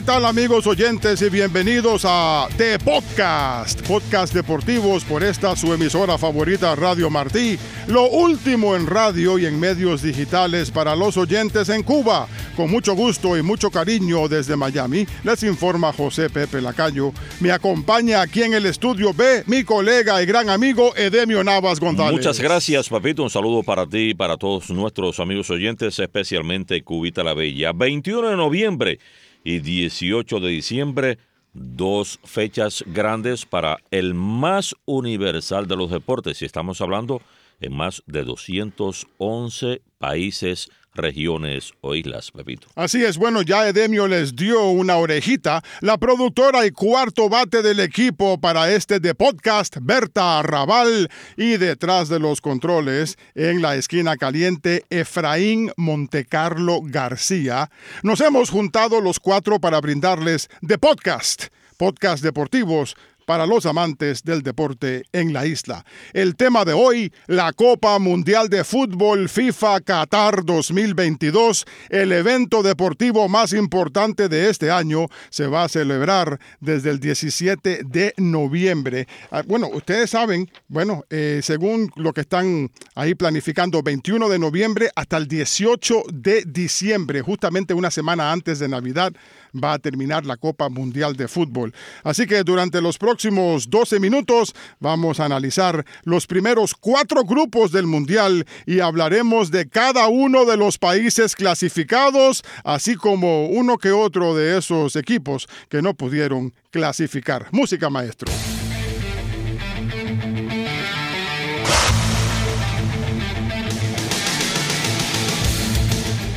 ¿Qué tal amigos oyentes y bienvenidos a The Podcast, podcast deportivos por esta su emisora favorita Radio Martí, lo último en radio y en medios digitales para los oyentes en Cuba. Con mucho gusto y mucho cariño desde Miami, les informa José Pepe Lacayo. Me acompaña aquí en el estudio B mi colega y gran amigo Edemio Navas González. Muchas gracias, papito. Un saludo para ti y para todos nuestros amigos oyentes, especialmente Cubita la Bella. 21 de noviembre y 18 de diciembre, dos fechas grandes para el más universal de los deportes. Y estamos hablando en más de 211 países regiones o islas, Pepito. Así es, bueno, ya Edemio les dio una orejita. La productora y cuarto bate del equipo para este de podcast, Berta Arrabal, y detrás de los controles, en la esquina caliente, Efraín Montecarlo García. Nos hemos juntado los cuatro para brindarles de podcast, podcast deportivos para los amantes del deporte en la isla. El tema de hoy, la Copa Mundial de Fútbol FIFA Qatar 2022, el evento deportivo más importante de este año, se va a celebrar desde el 17 de noviembre. Ah, bueno, ustedes saben, bueno, eh, según lo que están ahí planificando, 21 de noviembre hasta el 18 de diciembre, justamente una semana antes de Navidad va a terminar la Copa Mundial de Fútbol. Así que durante los próximos 12 minutos vamos a analizar los primeros cuatro grupos del Mundial y hablaremos de cada uno de los países clasificados, así como uno que otro de esos equipos que no pudieron clasificar. Música maestro.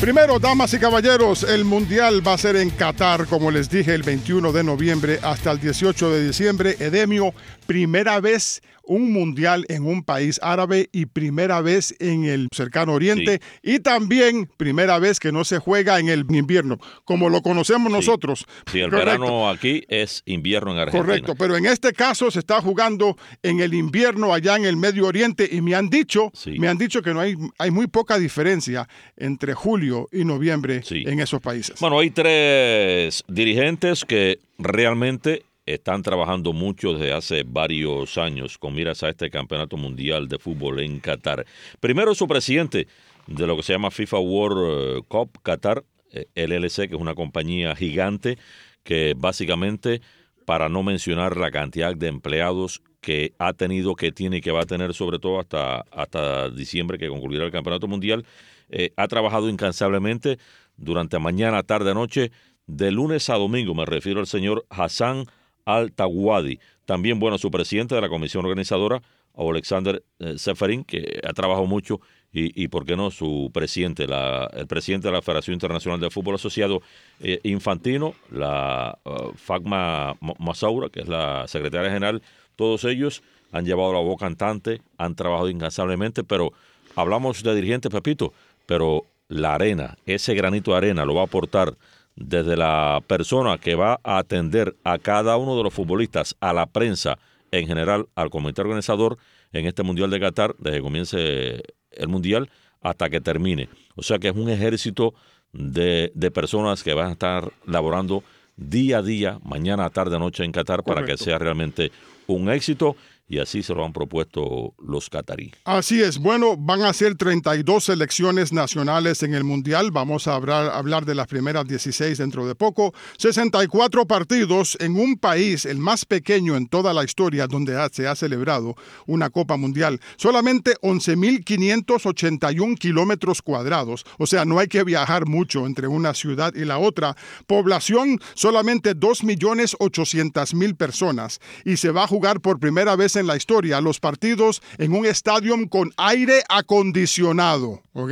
Primero, damas y caballeros, el Mundial va a ser en Qatar, como les dije, el 21 de noviembre hasta el 18 de diciembre. Edemio, primera vez un mundial en un país árabe y primera vez en el cercano oriente y también primera vez que no se juega en el invierno, como lo conocemos nosotros. Sí, el verano aquí es invierno en Argentina. Correcto, pero en este caso se está jugando en el invierno allá en el Medio Oriente y me han dicho, me han dicho que no hay, hay muy poca diferencia entre julio y noviembre en esos países. Bueno, hay tres dirigentes que realmente están trabajando mucho desde hace varios años con miras a este campeonato mundial de fútbol en Qatar. Primero su presidente de lo que se llama FIFA World eh, Cup Qatar, eh, LLC, que es una compañía gigante que básicamente, para no mencionar la cantidad de empleados que ha tenido, que tiene y que va a tener sobre todo hasta, hasta diciembre que concluirá el campeonato mundial, eh, ha trabajado incansablemente durante mañana, tarde, noche, de lunes a domingo. Me refiero al señor Hassan al-Tawadi. También, bueno, su presidente de la comisión organizadora, Alexander eh, Seferin, que ha trabajado mucho, y, y, por qué no, su presidente, la, el presidente de la Federación Internacional de Fútbol Asociado eh, Infantino, la uh, Fagma Masaura, que es la secretaria general, todos ellos han llevado la voz cantante, han trabajado incansablemente, pero hablamos de dirigentes, Pepito, pero la arena, ese granito de arena lo va a aportar desde la persona que va a atender a cada uno de los futbolistas, a la prensa en general, al comité organizador en este Mundial de Qatar, desde que comience el Mundial hasta que termine. O sea que es un ejército de, de personas que van a estar laborando día a día, mañana, tarde, noche en Qatar, para que sea realmente un éxito y así se lo han propuesto los catarí. Así es, bueno, van a ser 32 selecciones nacionales en el Mundial, vamos a hablar, hablar de las primeras 16 dentro de poco, 64 partidos en un país, el más pequeño en toda la historia donde se ha celebrado una Copa Mundial, solamente 11.581 kilómetros cuadrados, o sea, no hay que viajar mucho entre una ciudad y la otra, población solamente 2.800.000 personas. Y se va a jugar por primera vez en la historia los partidos en un estadio con aire acondicionado. ¿Ok?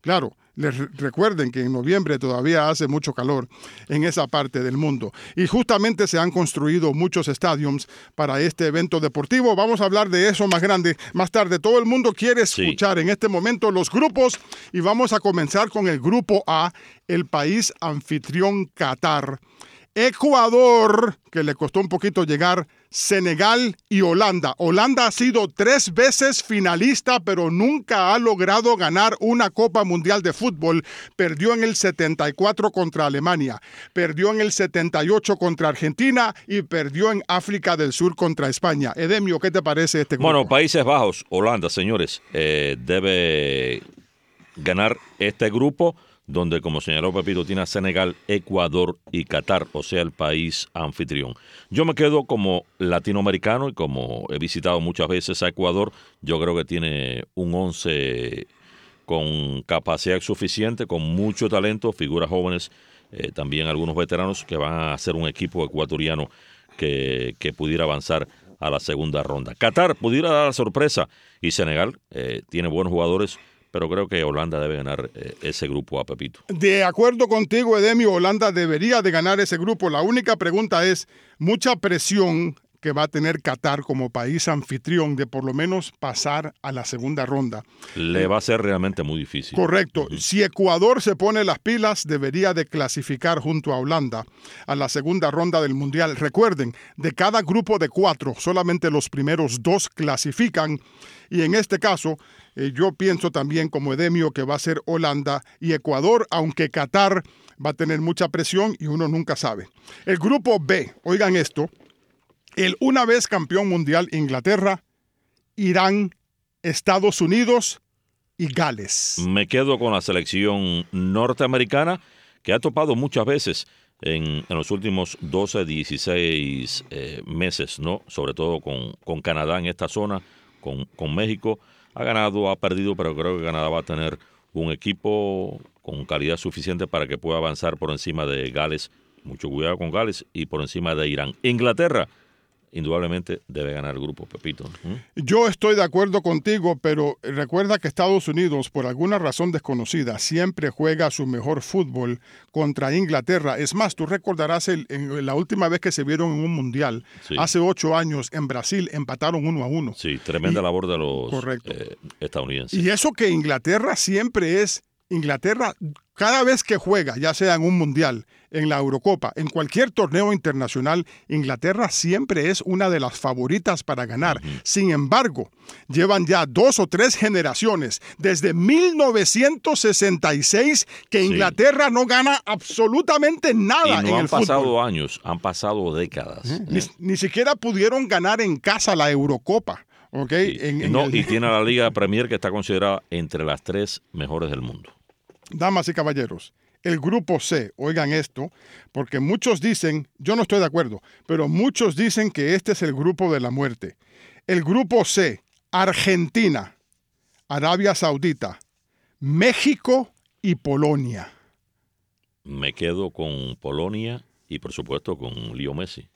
Claro. Les recuerden que en noviembre todavía hace mucho calor en esa parte del mundo. Y justamente se han construido muchos estadios para este evento deportivo. Vamos a hablar de eso más grande más tarde. Todo el mundo quiere escuchar en este momento los grupos y vamos a comenzar con el grupo A, el país anfitrión Qatar. Ecuador, que le costó un poquito llegar, Senegal y Holanda. Holanda ha sido tres veces finalista, pero nunca ha logrado ganar una Copa Mundial de Fútbol. Perdió en el 74 contra Alemania, perdió en el 78 contra Argentina y perdió en África del Sur contra España. Edemio, ¿qué te parece este grupo? Bueno, Países Bajos, Holanda, señores, eh, debe ganar este grupo donde, como señaló Pepito, tiene a Senegal, Ecuador y Qatar, o sea, el país anfitrión. Yo me quedo como latinoamericano y como he visitado muchas veces a Ecuador, yo creo que tiene un 11 con capacidad suficiente, con mucho talento, figuras jóvenes, eh, también algunos veteranos que van a ser un equipo ecuatoriano que, pudiera avanzar a la segunda ronda. Qatar pudiera dar la sorpresa y Senegal eh, tiene buenos jugadores pero creo que Holanda debe ganar eh, ese grupo a Pepito. De acuerdo contigo, Edemio, Holanda debería de ganar ese grupo. La única pregunta es, mucha presión que va a tener Qatar como país anfitrión de por lo menos pasar a la segunda ronda. Le va a ser realmente muy difícil. Correcto. Si Ecuador se pone las pilas, debería de clasificar junto a Holanda a la segunda ronda del Mundial. Recuerden, de cada grupo de cuatro, solamente los primeros dos clasifican. Y en este caso, eh, yo pienso también como Edemio que va a ser Holanda y Ecuador, aunque Qatar va a tener mucha presión y uno nunca sabe. El grupo B, oigan esto, el una vez campeón mundial Inglaterra, Irán, Estados Unidos y Gales. Me quedo con la selección norteamericana que ha topado muchas veces en, los últimos 12, 16 eh, meses, ¿no? Sobre todo con, con Canadá en esta zona, con, con México ha ganado, ha perdido, pero creo que Canadá va a tener un equipo con calidad suficiente para que pueda avanzar por encima de Gales. Mucho cuidado con Gales y por encima de Irán. Inglaterra indudablemente debe ganar el grupo, Pepito. Yo estoy de acuerdo contigo, pero recuerda que Estados Unidos, por alguna razón desconocida, siempre juega su mejor fútbol contra Inglaterra. Es más, tú recordarás el, en la última vez que se vieron en un mundial, hace ocho años, en Brasil, empataron uno a uno. Sí, tremenda labor de los eh, estadounidenses. Y eso que Inglaterra siempre es Inglaterra, cada vez que juega, ya sea en un mundial, en la Eurocopa, en cualquier torneo internacional, Inglaterra siempre es una de las favoritas para ganar. Sin embargo, llevan ya dos o tres generaciones, desde 1966, que Inglaterra no gana absolutamente nada no en han pasado años, han pasado décadas. Ni, ni, siquiera pudieron ganar en casa la Eurocopa. no, y tiene a la Liga Premier que está considerada entre las tres mejores del mundo. Damas y caballeros, el grupo C, oigan esto, porque muchos dicen, yo no estoy de acuerdo, pero muchos dicen que este es el grupo de la muerte. El grupo C, Argentina, Arabia Saudita, México y Polonia. Me quedo con Polonia y por supuesto con Leo Messi.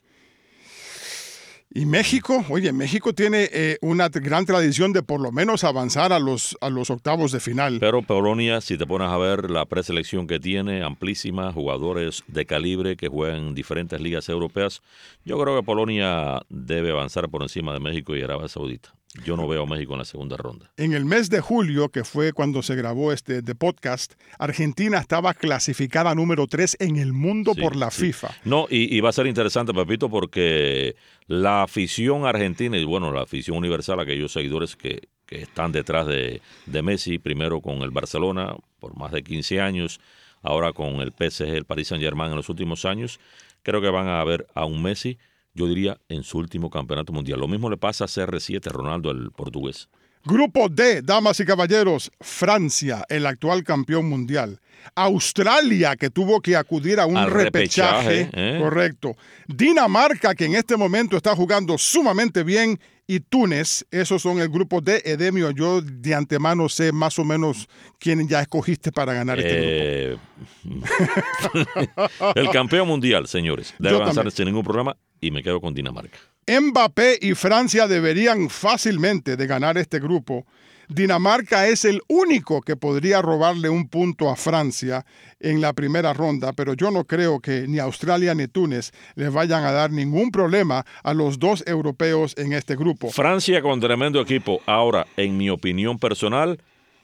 Y México, oye, México tiene eh, una gran tradición de por lo menos avanzar a los, a los octavos de final. Pero Polonia, si te pones a ver la preselección que tiene, amplísima, jugadores de calibre que juegan en diferentes ligas europeas, yo creo que Polonia debe avanzar por encima de México y Arabia Saudita. Yo no veo a México en la segunda ronda. En el mes de julio, que fue cuando se grabó este podcast, Argentina estaba clasificada número 3 en el mundo por la FIFA. No, y, va a ser interesante, Pepito, porque la afición argentina y bueno, la afición universal, aquellos seguidores que, están detrás de, de, Messi, primero con el Barcelona por más de 15 años, ahora con el PSG, el Paris Saint Germain en los últimos años, creo que van a ver a un Messi yo diría, en su último campeonato mundial. Lo mismo le pasa a CR7, Ronaldo, el portugués. Grupo D, damas y caballeros, Francia, el actual campeón mundial. Australia, que tuvo que acudir a un repechaje, ¿eh? correcto. Dinamarca, que en este momento está jugando sumamente bien. Y Túnez, esos son el grupo D. Edemio, yo de antemano sé más o menos quién ya escogiste para ganar este grupo. Eh, el campeón mundial, señores. Debe avanzar sin ningún problema y me quedo con Dinamarca. Mbappé y Francia deberían fácilmente de ganar este grupo. Dinamarca es el único que podría robarle un punto a Francia en la primera ronda, pero yo no creo que ni Australia ni Túnez les vayan a dar ningún problema a los dos europeos en este grupo. Francia con tremendo equipo. Ahora, en mi opinión personal,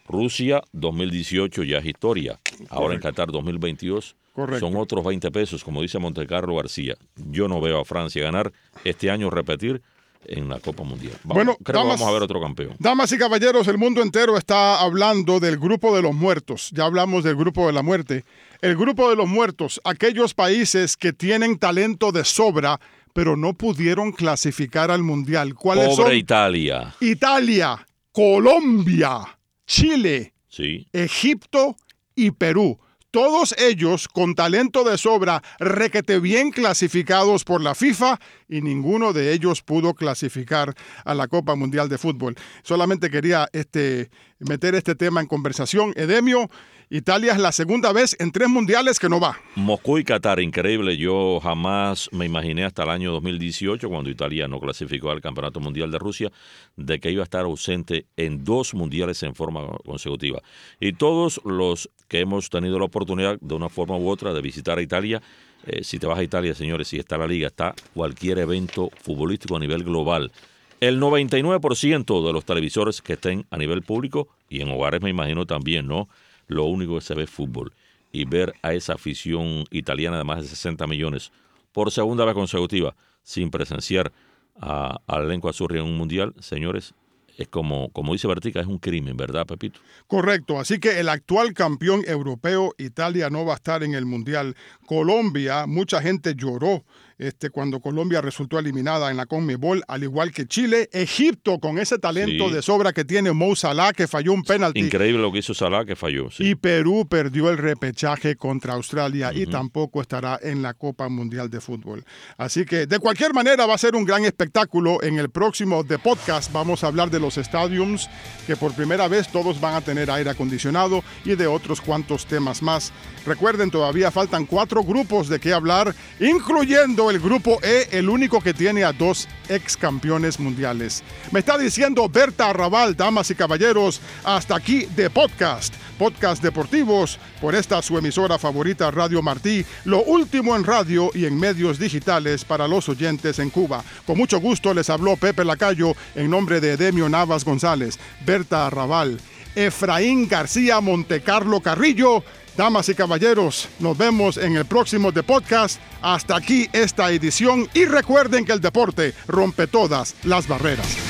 Rusia 2018 ya es historia. Ahora en Qatar 2022 son otros 20 pesos, como dice Montecarlo García. Yo no veo a Francia ganar este año, repetir en la Copa Mundial. bueno, creo que vamos a ver otro campeón. Damas y caballeros, el mundo entero está hablando del grupo de los muertos. Ya hablamos del grupo de la muerte. El grupo de los muertos, aquellos países que tienen talento de sobra, pero no pudieron clasificar al Mundial. ¿Cuáles Pobre Italia. Italia, Colombia, Chile, sí. Egipto y Perú. Todos ellos con talento de sobra, requete bien clasificados por la FIFA y ninguno de ellos pudo clasificar a la Copa Mundial de Fútbol. Solamente quería este, meter este tema en conversación. Edemio, Italia es la segunda vez en tres mundiales que no va. Moscú y Qatar, increíble. Yo jamás me imaginé hasta el año 2018, cuando Italia no clasificó al Campeonato Mundial de Rusia, de que iba a estar ausente en dos mundiales en forma consecutiva. Y todos los que hemos tenido la oportunidad, de una forma u otra, de visitar a Italia, eh, si te vas a Italia, señores, si está la liga, está cualquier evento futbolístico a nivel global. El 99% de los televisores que estén a nivel público y en hogares me imagino también, ¿no? Lo único que se ve es fútbol. Y ver a esa afición italiana de más de 60 millones por segunda vez consecutiva sin presenciar al elenco azul en un mundial, señores, es como, como dice Bertica, es un crimen, ¿verdad, Pepito? Correcto, así que el actual campeón europeo, Italia, no va a estar en el Mundial. Colombia, mucha gente lloró este, cuando Colombia resultó eliminada en la CONMEBOL, al igual que Chile. Egipto, con ese talento de sobra que tiene Mo Salah, que falló un penalti. Increíble lo que hizo Salah, que falló. Y Perú perdió el repechaje contra Australia y tampoco estará en la Copa Mundial de Fútbol. Así que, de cualquier manera, va a ser un gran espectáculo. En el próximo The Podcast vamos a hablar de los stadiums, que por primera vez todos van a tener aire acondicionado y de otros cuantos temas más. Recuerden, todavía faltan cuatro grupos de qué hablar, incluyendo el grupo E, el único que tiene a dos ex campeones mundiales. Me está diciendo Berta Arrabal, damas y caballeros, hasta aquí de podcast, podcast deportivos, por esta su emisora favorita Radio Martí, lo último en radio y en medios digitales para los oyentes en Cuba. Con mucho gusto les habló Pepe Lacayo en nombre de Edemio Navas González, Berta Arrabal, Efraín García Montecarlo Carrillo, Damas y caballeros, nos vemos en el próximo de podcast. Hasta aquí esta edición y recuerden que el deporte rompe todas las barreras.